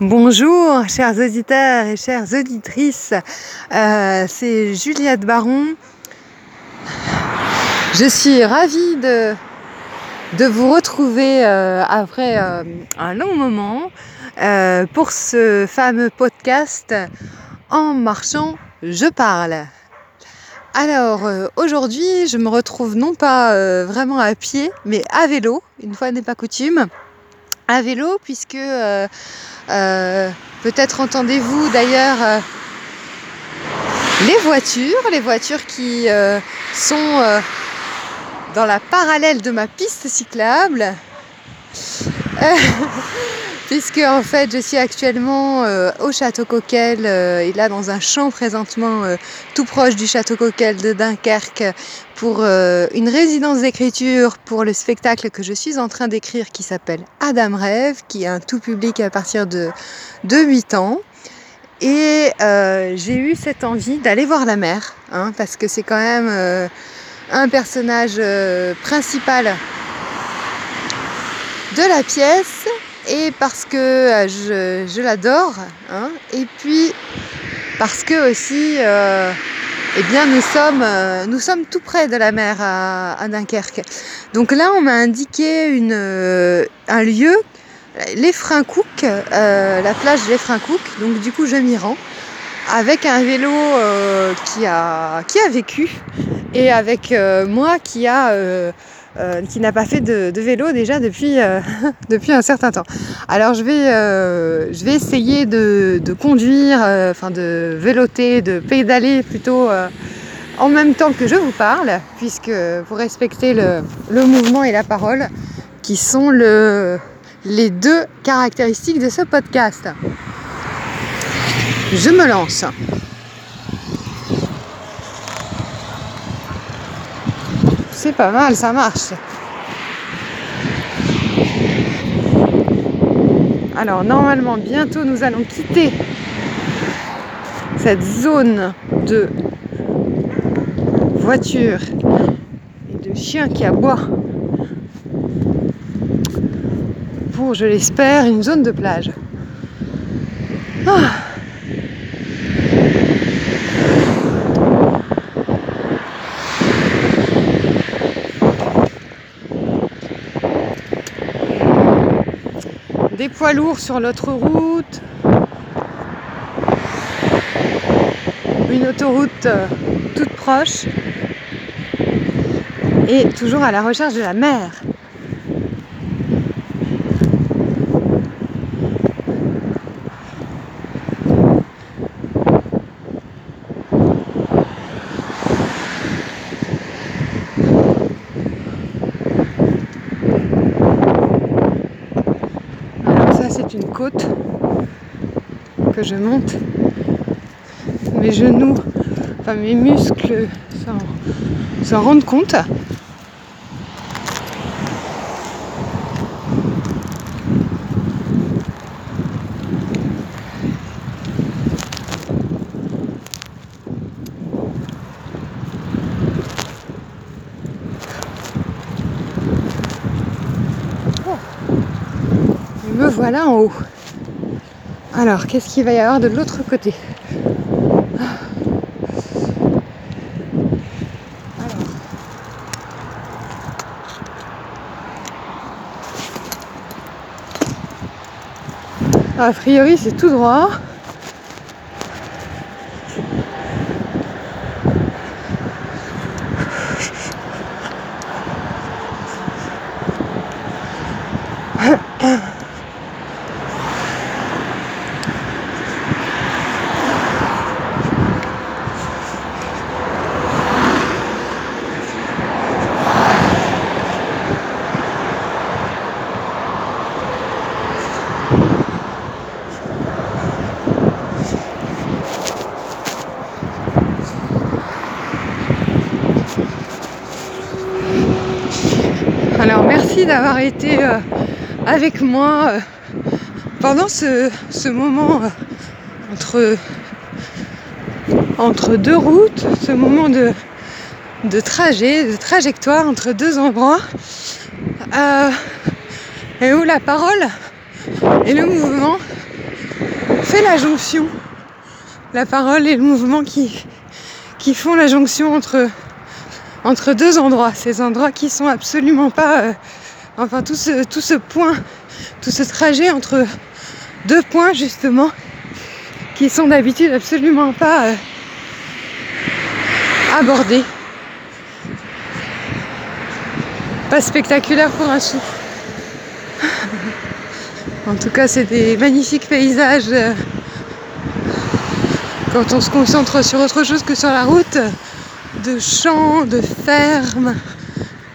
Bonjour chers auditeurs et chères auditrices, euh, c'est Juliette Baron. Je suis ravie de, vous retrouver euh, après euh, un long moment pour ce fameux podcast En marchant, je parle. Alors aujourd'hui, je me retrouve non pas vraiment à pied, mais à vélo, une fois n'est pas coutume à vélo puisque euh, euh, peut-être entendez-vous d'ailleurs euh, les voitures, les voitures qui sont dans la parallèle de ma piste cyclable. puisque en fait je suis actuellement euh, au château Coquel euh, et là dans un champ présentement euh, tout proche du château Coquel de Dunkerque pour une résidence d'écriture pour le spectacle que je suis en train d'écrire qui s'appelle Adam Rêve qui est un tout public à partir de, de 8 ans. Et j'ai eu cette envie d'aller voir la mer hein, parce que c'est quand même un personnage principal de la pièce et parce que euh, je, l'adore, hein, et puis parce que aussi, euh, eh bien, nous sommes, euh, nous sommes tout près de la mer à, Dunkerque. Donc là, on m'a indiqué une, un lieu, les Cook, la plage des Cook. Donc du coup, je m'y rends avec un vélo qui, a, qui a vécu et avec moi qui a euh, qui n'a pas fait de, vélo déjà depuis, euh, depuis un certain temps. Alors je vais, euh, je vais essayer de, conduire, enfin de véloter, de pédaler plutôt en même temps que je vous parle, puisque vous respectez le, le mouvement et la parole, qui sont le, les deux caractéristiques de ce podcast. Je me lance. C'est pas mal, ça marche. Alors normalement, bientôt nous allons quitter cette zone de voitures et de chiens qui aboient pour, je l'espère, une zone de plage. Ah. Des poids lourds sur l'autre route, une autoroute euh, toute proche et toujours à la recherche de la mer. Côte que je monte. Mes genoux, enfin mes muscles s'en rendent compte. me voilà en haut. Alors, qu'est-ce qu'il va y avoir de l'autre côté A priori, c'est tout droit. Alors d'avoir été euh, avec moi euh, pendant ce, moment euh, entre, entre deux routes, ce moment de, de trajet, de trajectoire entre deux endroits, et où la parole et le mouvement fait la jonction. La parole et le mouvement qui, qui font la jonction entre, entre deux endroits. Ces endroits qui sont absolument pas. Enfin, tout ce, tout ce point, tout ce trajet entre deux points, justement, qui sont d'habitude absolument pas euh, abordés. Pas spectaculaire pour un sou. En tout cas, c'est des magnifiques paysages euh, quand on se concentre sur autre chose que sur la route, de champs, de fermes,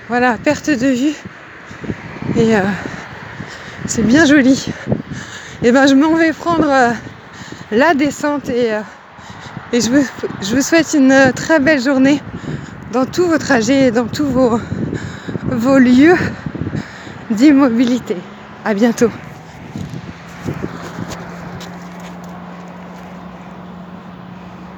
voilà, perte de vue. Et euh, c'est bien joli. Et ben je m'en vais prendre euh, la descente et, vous, je vous souhaite une très belle journée dans tous vos trajets et dans tous vos, vos lieux d'immobilité. À bientôt.